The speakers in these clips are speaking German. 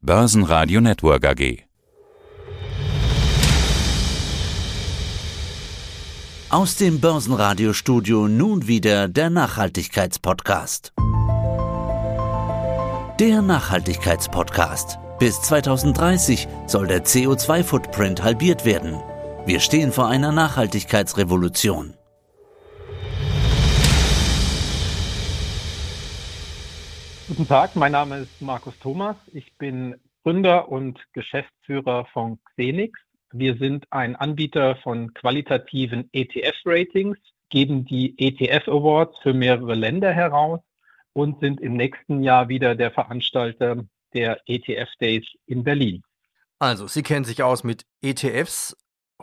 Börsenradio Network AG. Aus dem Börsenradiostudio nun wieder der Nachhaltigkeitspodcast. Der Nachhaltigkeitspodcast. Bis 2030 soll der CO2-Footprint halbiert werden. Wir stehen vor einer Nachhaltigkeitsrevolution. Guten Tag, mein Name ist Markus Thomas. Ich bin Gründer und Geschäftsführer von Xenix. Wir sind ein Anbieter von qualitativen ETF-Ratings, geben die ETF Awards für mehrere Länder heraus und sind im nächsten Jahr wieder der Veranstalter der ETF Days in Berlin. Also, Sie kennen sich aus mit ETFs.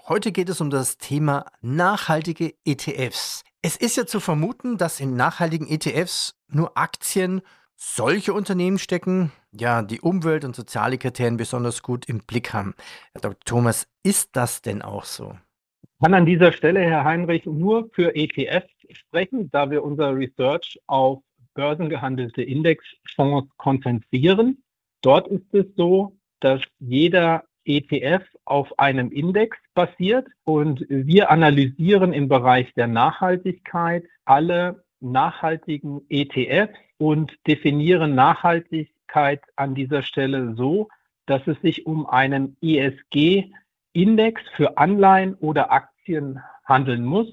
Heute geht es um das Thema nachhaltige ETFs. Es ist ja zu vermuten, dass in nachhaltigen ETFs nur Aktien solche Unternehmen stecken, ja, die Umwelt- und soziale Kriterien besonders gut im Blick haben. Herr Dr. Thomas, ist das denn auch so? Ich kann an dieser Stelle, Herr Heinrich, nur für ETFs sprechen, da wir unser Research auf börsengehandelte Indexfonds konzentrieren. Dort ist es so, dass jeder ETF auf einem Index basiert und wir analysieren im Bereich der Nachhaltigkeit alle nachhaltigen ETFs und definieren Nachhaltigkeit an dieser Stelle so, dass es sich um einen ESG-Index für Anleihen oder Aktien handeln muss.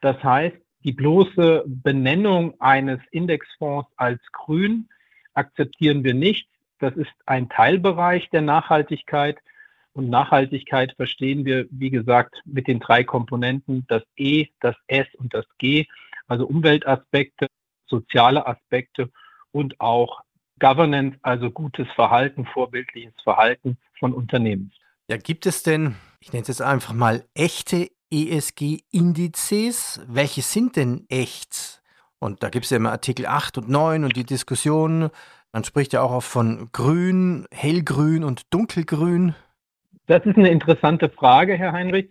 Das heißt, die bloße Benennung eines Indexfonds als grün akzeptieren wir nicht. Das ist ein Teilbereich der Nachhaltigkeit. Und Nachhaltigkeit verstehen wir, wie gesagt, mit den drei Komponenten, das E, das S und das G, also Umweltaspekte, soziale Aspekte und auch Governance, also gutes Verhalten, vorbildliches Verhalten von Unternehmen. Ja, gibt es denn, ich nenne es jetzt einfach mal, echte ESG-Indizes? Welche sind denn echt? Und da gibt es ja immer Artikel 8 und 9 und die Diskussion. Man spricht ja auch oft von grün, hellgrün und dunkelgrün. Das ist eine interessante Frage, Herr Heinrich.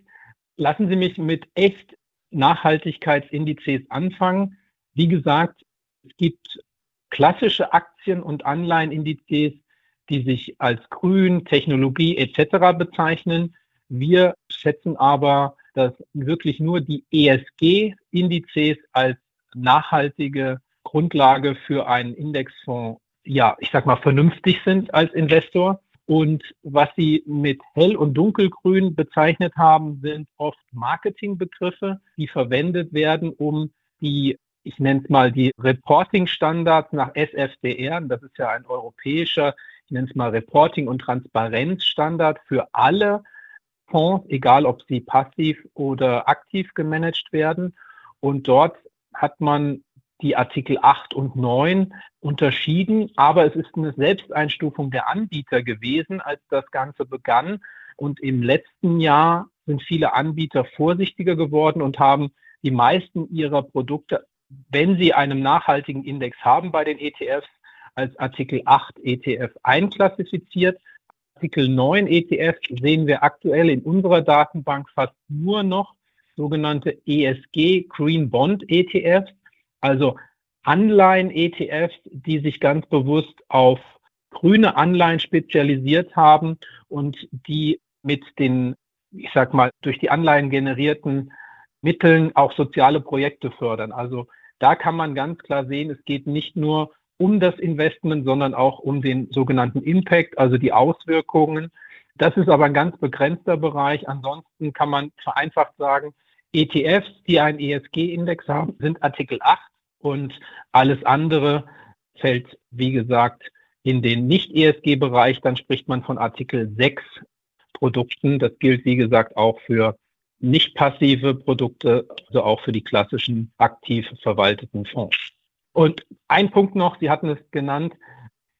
Lassen Sie mich mit echt Nachhaltigkeitsindizes anfangen. Wie gesagt, es gibt klassische Aktien- und Anleihenindizes, die sich als grün, Technologie etc. bezeichnen. Wir schätzen aber, dass wirklich nur die ESG-Indizes als nachhaltige Grundlage für einen Indexfonds, ja, ich sag mal, vernünftig sind als Investor. Und was Sie mit hell- und dunkelgrün bezeichnet haben, sind oft Marketingbegriffe, die verwendet werden, um die, ich nenne es mal, die Reporting-Standards nach SFDR, das ist ja ein europäischer, ich nenne es mal Reporting- und Transparenzstandard für alle Fonds, egal ob sie passiv oder aktiv gemanagt werden. Und dort hat man die Artikel 8 und 9 unterschieden, aber es ist eine Selbsteinstufung der Anbieter gewesen, als das Ganze begann. Und im letzten Jahr sind viele Anbieter vorsichtiger geworden und haben die meisten ihrer Produkte, wenn sie einen nachhaltigen Index haben bei den ETFs, als Artikel 8 ETF einklassifiziert. Artikel 9 ETF sehen wir aktuell in unserer Datenbank fast nur noch sogenannte ESG Green Bond ETFs also Anleihen-ETFs, die sich ganz bewusst auf grüne Anleihen spezialisiert haben und die mit den, ich sag mal, durch die Anleihen generierten Mitteln auch soziale Projekte fördern. Also da kann man ganz klar sehen, es geht nicht nur um das Investment, sondern auch um den sogenannten Impact, also die Auswirkungen. Das ist aber ein ganz begrenzter Bereich. Ansonsten kann man vereinfacht sagen, ETFs, die einen ESG-Index haben, sind Artikel 8 und alles andere fällt, wie gesagt, in den Nicht-ESG-Bereich. Dann spricht man von Artikel 6 Produkten. Das gilt, wie gesagt, auch für nicht passive Produkte, also auch für die klassischen aktiv verwalteten Fonds. Und ein Punkt noch, Sie hatten es genannt,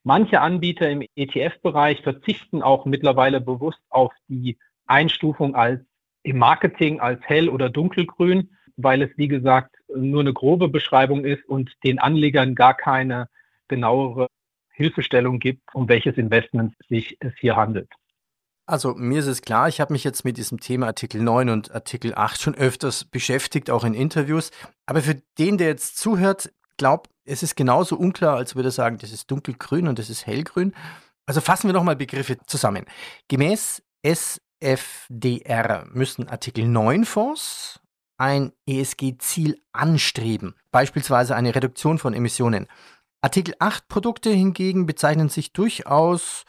manche Anbieter im ETF-Bereich verzichten auch mittlerweile bewusst auf die Einstufung als im Marketing als hell oder dunkelgrün, weil es, wie gesagt, nur eine grobe Beschreibung ist und den Anlegern gar keine genauere Hilfestellung gibt, um welches Investment sich es hier handelt. Also mir ist es klar, ich habe mich jetzt mit diesem Thema Artikel 9 und Artikel 8 schon öfters beschäftigt, auch in Interviews. Aber für den, der jetzt zuhört, glaubt, es ist genauso unklar, als würde er sagen, das ist dunkelgrün und das ist hellgrün. Also fassen wir nochmal Begriffe zusammen. Gemäß SFDR müssen Artikel 9 Fonds ein ESG-Ziel anstreben, beispielsweise eine Reduktion von Emissionen. Artikel 8 Produkte hingegen bezeichnen sich durchaus,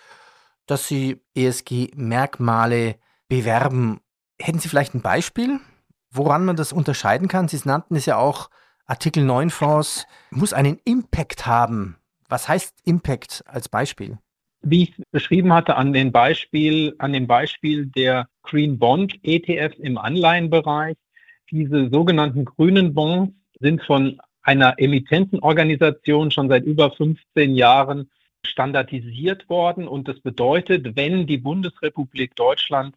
dass sie ESG-Merkmale bewerben. Hätten Sie vielleicht ein Beispiel, woran man das unterscheiden kann? Sie nannten es ja auch Artikel 9 Fonds, muss einen Impact haben. Was heißt Impact als Beispiel? Wie ich beschrieben hatte an, den Beispiel, an dem Beispiel der Green Bond ETFs im Anleihenbereich, diese sogenannten grünen Bonds sind von einer Emittentenorganisation schon seit über 15 Jahren standardisiert worden. Und das bedeutet, wenn die Bundesrepublik Deutschland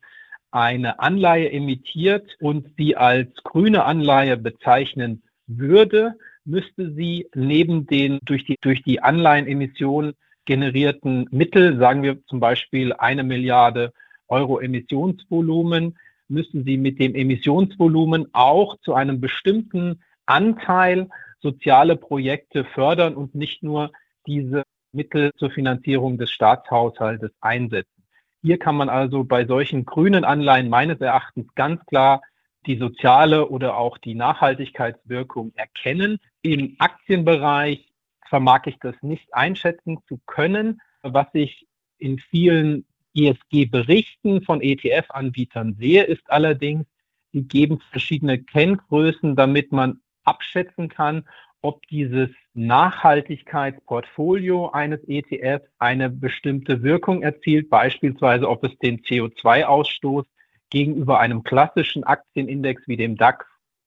eine Anleihe emittiert und sie als grüne Anleihe bezeichnen würde, müsste sie neben den durch die, durch die Anleihenemission generierten Mittel, sagen wir zum Beispiel eine Milliarde Euro Emissionsvolumen, müssen sie mit dem Emissionsvolumen auch zu einem bestimmten Anteil soziale Projekte fördern und nicht nur diese Mittel zur Finanzierung des Staatshaushaltes einsetzen. Hier kann man also bei solchen grünen Anleihen meines Erachtens ganz klar die soziale oder auch die Nachhaltigkeitswirkung erkennen. Im Aktienbereich vermag ich das nicht einschätzen zu können. Was ich in vielen ESG-Berichten von ETF-Anbietern sehe, ist allerdings, die geben verschiedene Kenngrößen, damit man abschätzen kann, ob dieses Nachhaltigkeitsportfolio eines ETFs eine bestimmte Wirkung erzielt, beispielsweise ob es den CO2-Ausstoß gegenüber einem klassischen Aktienindex wie dem DAX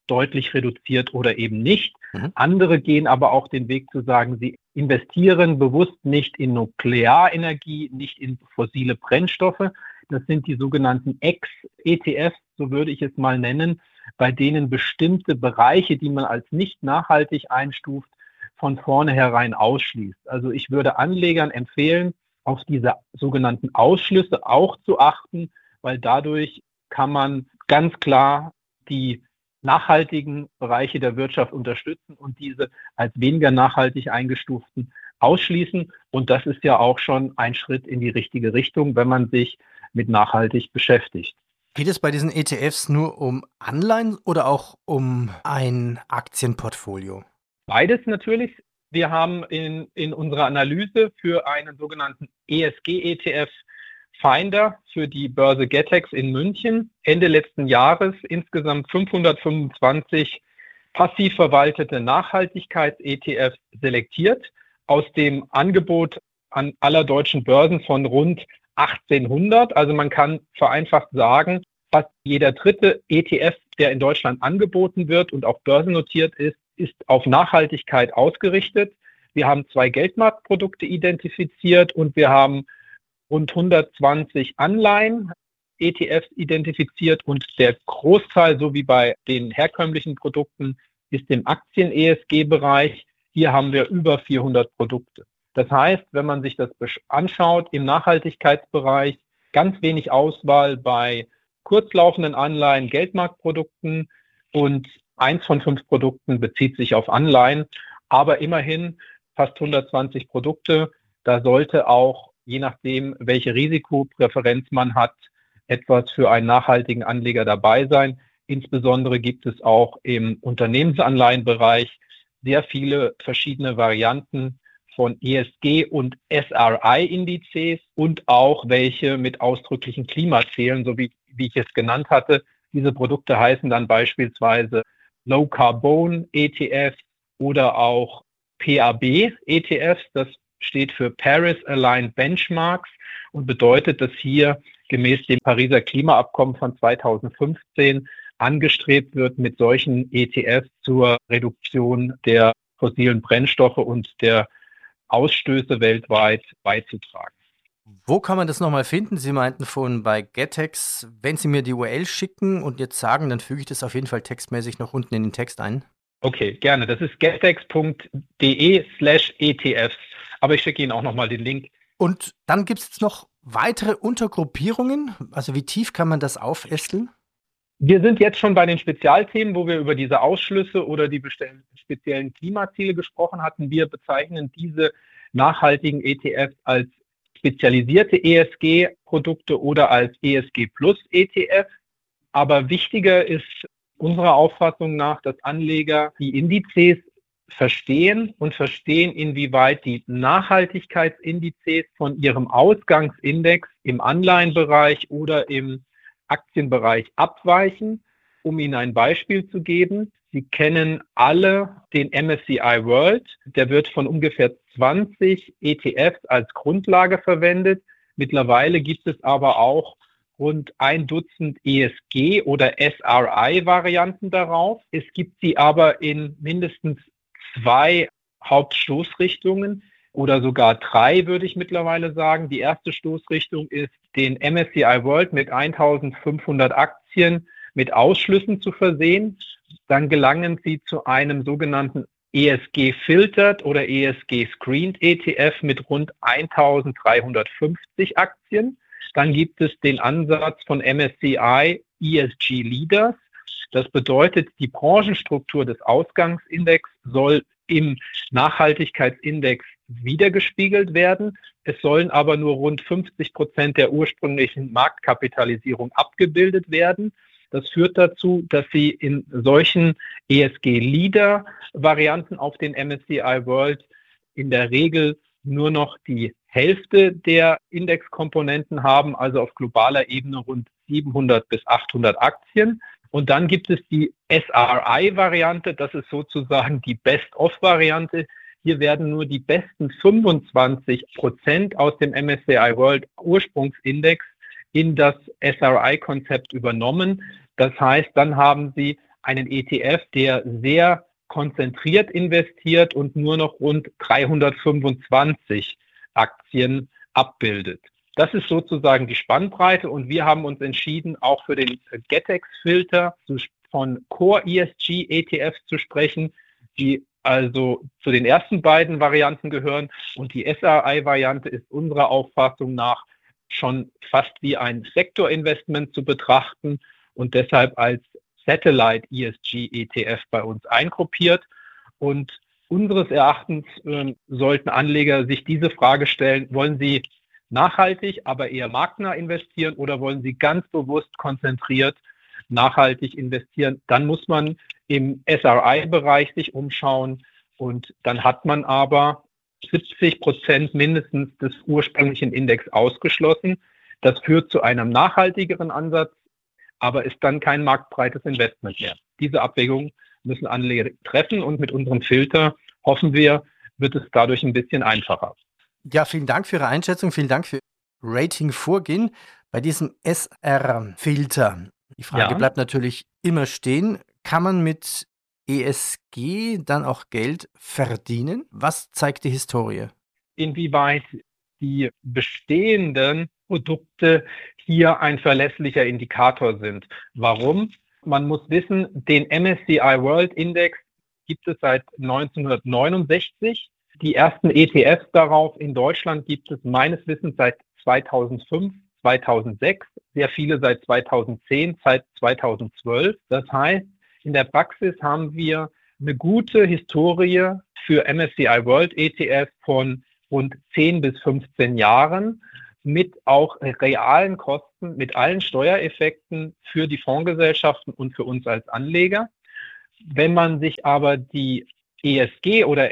deutlich reduziert oder eben nicht. Mhm. Andere gehen aber auch den Weg zu sagen, sie investieren bewusst nicht in Nuklearenergie, nicht in fossile Brennstoffe. Das sind die sogenannten Ex-ETFs, so würde ich es mal nennen, bei denen bestimmte Bereiche, die man als nicht nachhaltig einstuft, von vornherein ausschließt. Also ich würde Anlegern empfehlen, auf diese sogenannten Ausschlüsse auch zu achten, weil dadurch kann man ganz klar die nachhaltigen Bereiche der Wirtschaft unterstützen und diese als weniger nachhaltig eingestuften ausschließen. Und das ist ja auch schon ein Schritt in die richtige Richtung, wenn man sich mit nachhaltig beschäftigt. Geht es bei diesen ETFs nur um Anleihen oder auch um ein Aktienportfolio? Beides natürlich. Wir haben in, in unserer Analyse für einen sogenannten ESG-ETF Finder für die Börse Getex in München Ende letzten Jahres insgesamt 525 passiv verwaltete Nachhaltigkeits-ETFs selektiert aus dem Angebot an aller deutschen Börsen von rund 1800. Also man kann vereinfacht sagen, fast jeder dritte ETF, der in Deutschland angeboten wird und auch börsennotiert ist, ist auf Nachhaltigkeit ausgerichtet. Wir haben zwei Geldmarktprodukte identifiziert und wir haben rund 120 Anleihen, ETFs identifiziert und der Großteil, so wie bei den herkömmlichen Produkten, ist im Aktien-ESG-Bereich. Hier haben wir über 400 Produkte. Das heißt, wenn man sich das anschaut, im Nachhaltigkeitsbereich ganz wenig Auswahl bei kurzlaufenden Anleihen, Geldmarktprodukten und eins von fünf Produkten bezieht sich auf Anleihen, aber immerhin fast 120 Produkte. Da sollte auch je nachdem, welche Risikopräferenz man hat, etwas für einen nachhaltigen Anleger dabei sein. Insbesondere gibt es auch im Unternehmensanleihenbereich sehr viele verschiedene Varianten von ESG und SRI-Indizes und auch welche mit ausdrücklichen Klimazielen, so wie, wie ich es genannt hatte. Diese Produkte heißen dann beispielsweise Low Carbon ETFs oder auch PAB ETFs. Das steht für Paris Aligned Benchmarks und bedeutet, dass hier gemäß dem Pariser Klimaabkommen von 2015 angestrebt wird, mit solchen ETFs zur Reduktion der fossilen Brennstoffe und der Ausstöße weltweit beizutragen. Wo kann man das nochmal finden? Sie meinten vorhin bei Getex, wenn Sie mir die URL schicken und jetzt sagen, dann füge ich das auf jeden Fall textmäßig noch unten in den Text ein. Okay, gerne. Das ist getex.de slash ETFs aber ich schicke Ihnen auch nochmal den Link. Und dann gibt es noch weitere Untergruppierungen. Also wie tief kann man das aufästeln? Wir sind jetzt schon bei den Spezialthemen, wo wir über diese Ausschlüsse oder die speziellen Klimaziele gesprochen hatten. Wir bezeichnen diese nachhaltigen ETFs als spezialisierte ESG-Produkte oder als ESG Plus ETF. Aber wichtiger ist unserer Auffassung nach, dass Anleger die Indizes verstehen und verstehen, inwieweit die Nachhaltigkeitsindizes von ihrem Ausgangsindex im Anleihenbereich oder im Aktienbereich abweichen. Um Ihnen ein Beispiel zu geben, Sie kennen alle den MSCI World. Der wird von ungefähr 20 ETFs als Grundlage verwendet. Mittlerweile gibt es aber auch rund ein Dutzend ESG oder SRI-Varianten darauf. Es gibt sie aber in mindestens zwei Hauptstoßrichtungen oder sogar drei, würde ich mittlerweile sagen. Die erste Stoßrichtung ist, den MSCI World mit 1500 Aktien mit Ausschlüssen zu versehen. Dann gelangen Sie zu einem sogenannten ESG Filtered oder ESG Screened ETF mit rund 1350 Aktien. Dann gibt es den Ansatz von MSCI ESG Leaders. Das bedeutet, die Branchenstruktur des Ausgangsindex soll im Nachhaltigkeitsindex wiedergespiegelt werden. Es sollen aber nur rund 50 Prozent der ursprünglichen Marktkapitalisierung abgebildet werden. Das führt dazu, dass Sie in solchen ESG-Leader-Varianten auf den MSCI World in der Regel nur noch die Hälfte der Indexkomponenten haben, also auf globaler Ebene rund 700 bis 800 Aktien. Und dann gibt es die SRI-Variante, das ist sozusagen die Best-of-Variante. Hier werden nur die besten 25 Prozent aus dem MSCI World Ursprungsindex in das SRI-Konzept übernommen. Das heißt, dann haben Sie einen ETF, der sehr konzentriert investiert und nur noch rund 325 Aktien abbildet. Das ist sozusagen die Spannbreite und wir haben uns entschieden, auch für den GetEx-Filter von Core ESG ETFs zu sprechen, die also zu den ersten beiden Varianten gehören und die SRI-Variante ist unserer Auffassung nach schon fast wie ein Sektorinvestment zu betrachten und deshalb als Satellite ESG ETF bei uns eingruppiert. Und unseres Erachtens äh, sollten Anleger sich diese Frage stellen, wollen sie nachhaltig, aber eher marktnah investieren oder wollen sie ganz bewusst konzentriert nachhaltig investieren? Dann muss man im SRI-Bereich sich umschauen und dann hat man aber 70 Prozent mindestens des ursprünglichen Index ausgeschlossen. Das führt zu einem nachhaltigeren Ansatz, aber ist dann kein marktbreites Investment mehr. Diese Abwägung müssen Anleger treffen und mit unserem Filter hoffen wir, wird es dadurch ein bisschen einfacher. Ja, vielen Dank für Ihre Einschätzung, vielen Dank für Rating-Vorgehen bei diesem SR-Filter. Die Frage ja. bleibt natürlich immer stehen, kann man mit ESG dann auch Geld verdienen? Was zeigt die Historie? Inwieweit die bestehenden Produkte hier ein verlässlicher Indikator sind. Warum? Man muss wissen, den MSCI World Index gibt es seit 1969. Die ersten ETFs darauf in Deutschland gibt es meines Wissens seit 2005, 2006, sehr viele seit 2010, seit 2012. Das heißt, in der Praxis haben wir eine gute Historie für MSCI World ETF von rund 10 bis 15 Jahren mit auch realen Kosten, mit allen Steuereffekten für die Fondsgesellschaften und für uns als Anleger. Wenn man sich aber die ESG oder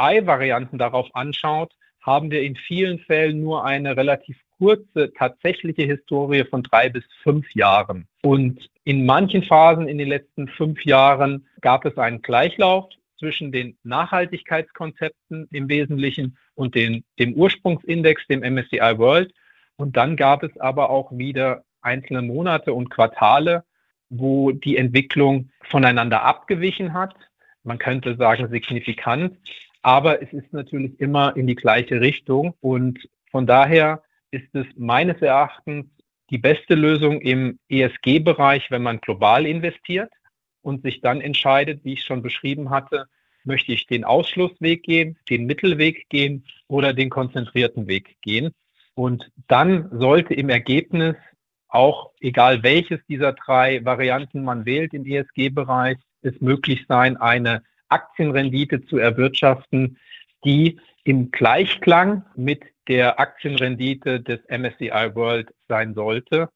SI-Varianten darauf anschaut, haben wir in vielen Fällen nur eine relativ kurze tatsächliche Historie von drei bis fünf Jahren. Und in manchen Phasen in den letzten fünf Jahren gab es einen Gleichlauf zwischen den Nachhaltigkeitskonzepten im Wesentlichen und den, dem Ursprungsindex, dem MSCI World. Und dann gab es aber auch wieder einzelne Monate und Quartale, wo die Entwicklung voneinander abgewichen hat. Man könnte sagen signifikant, aber es ist natürlich immer in die gleiche Richtung. Und von daher ist es meines Erachtens die beste Lösung im ESG-Bereich, wenn man global investiert und sich dann entscheidet, wie ich schon beschrieben hatte, möchte ich den Ausschlussweg gehen, den Mittelweg gehen oder den konzentrierten Weg gehen. Und dann sollte im Ergebnis auch, egal welches dieser drei Varianten man wählt im ESG-Bereich, es möglich sein, eine Aktienrendite zu erwirtschaften, die im Gleichklang mit der Aktienrendite des MSCI World sein sollte,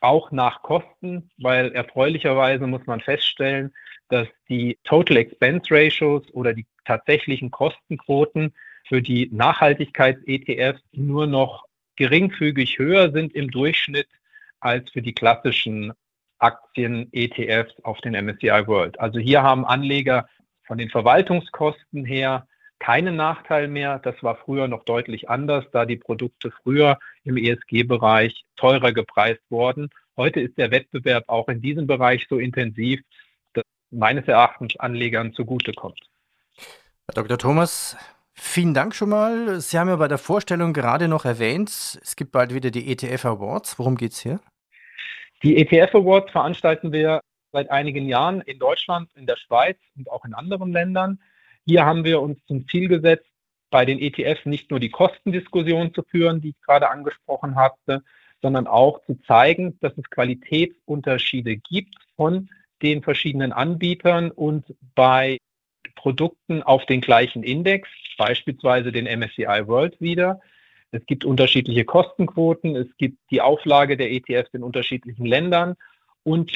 auch nach Kosten, weil erfreulicherweise muss man feststellen, dass die Total Expense Ratios oder die tatsächlichen Kostenquoten für die Nachhaltigkeits-ETFs nur noch geringfügig höher sind im Durchschnitt als für die klassischen Aktien-ETFs auf den MSCI World. Also hier haben Anleger von den Verwaltungskosten her keinen Nachteil mehr. Das war früher noch deutlich anders, da die Produkte früher im ESG-Bereich teurer gepreist wurden. Heute ist der Wettbewerb auch in diesem Bereich so intensiv, dass meines Erachtens Anlegern zugutekommt. Herr Dr. Thomas, vielen Dank schon mal. Sie haben ja bei der Vorstellung gerade noch erwähnt, es gibt bald wieder die ETF Awards. Worum geht es hier? Die ETF Awards veranstalten wir seit einigen Jahren in Deutschland, in der Schweiz und auch in anderen Ländern. Hier haben wir uns zum Ziel gesetzt, bei den ETFs nicht nur die Kostendiskussion zu führen, die ich gerade angesprochen hatte, sondern auch zu zeigen, dass es Qualitätsunterschiede gibt von den verschiedenen Anbietern und bei Produkten auf den gleichen Index, beispielsweise den MSCI World wieder. Es gibt unterschiedliche Kostenquoten, es gibt die Auflage der ETFs in unterschiedlichen Ländern und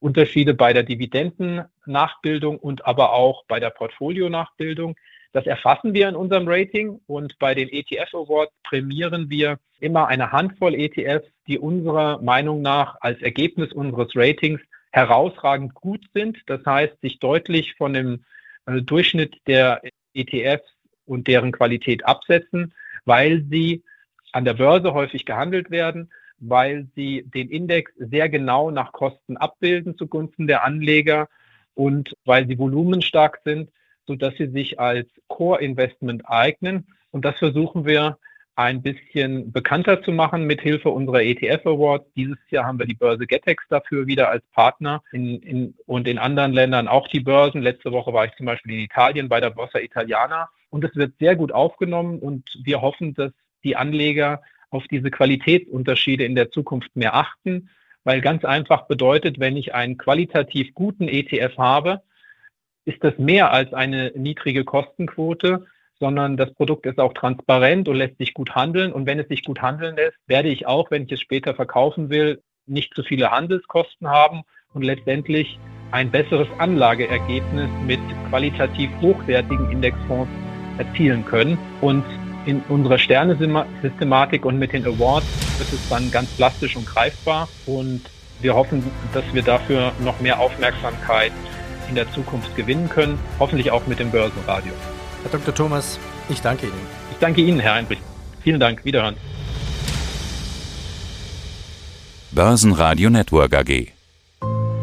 Unterschiede bei der Dividendennachbildung und aber auch bei der Portfolionachbildung. Das erfassen wir in unserem Rating und bei den ETF Awards prämieren wir immer eine Handvoll ETFs, die unserer Meinung nach als Ergebnis unseres Ratings herausragend gut sind. Das heißt, sich deutlich von dem äh, Durchschnitt der ETFs und deren Qualität absetzen, weil sie an der Börse häufig gehandelt werden, weil sie den Index sehr genau nach Kosten abbilden zugunsten der Anleger und weil sie volumenstark sind, sodass sie sich als Core-Investment eignen. Und das versuchen wir ein bisschen bekannter zu machen mit Hilfe unserer ETF Awards. Dieses Jahr haben wir die Börse Getex dafür wieder als Partner in, in, und in anderen Ländern auch die Börsen. Letzte Woche war ich zum Beispiel in Italien bei der Borsa Italiana und es wird sehr gut aufgenommen und wir hoffen, dass die Anleger auf diese Qualitätsunterschiede in der Zukunft mehr achten, weil ganz einfach bedeutet, wenn ich einen qualitativ guten ETF habe, ist das mehr als eine niedrige Kostenquote, sondern das Produkt ist auch transparent und lässt sich gut handeln. Und wenn es sich gut handeln lässt, werde ich auch, wenn ich es später verkaufen will, nicht zu viele Handelskosten haben und letztendlich ein besseres Anlageergebnis mit qualitativ hochwertigen Indexfonds erzielen können. Und in unserer Sternesystematik und mit den Awards wird es dann ganz plastisch und greifbar. Und wir hoffen, dass wir dafür noch mehr Aufmerksamkeit in der Zukunft gewinnen können, hoffentlich auch mit dem Börsenradio. Herr Dr. Thomas, ich danke Ihnen. Ich danke Ihnen, Herr Heinrich. Vielen Dank. Wiederhören. Börsenradio Network AG.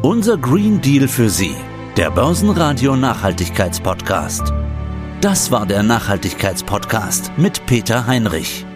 Unser Green Deal für Sie, der Börsenradio Nachhaltigkeitspodcast. Das war der Nachhaltigkeitspodcast mit Peter Heinrich.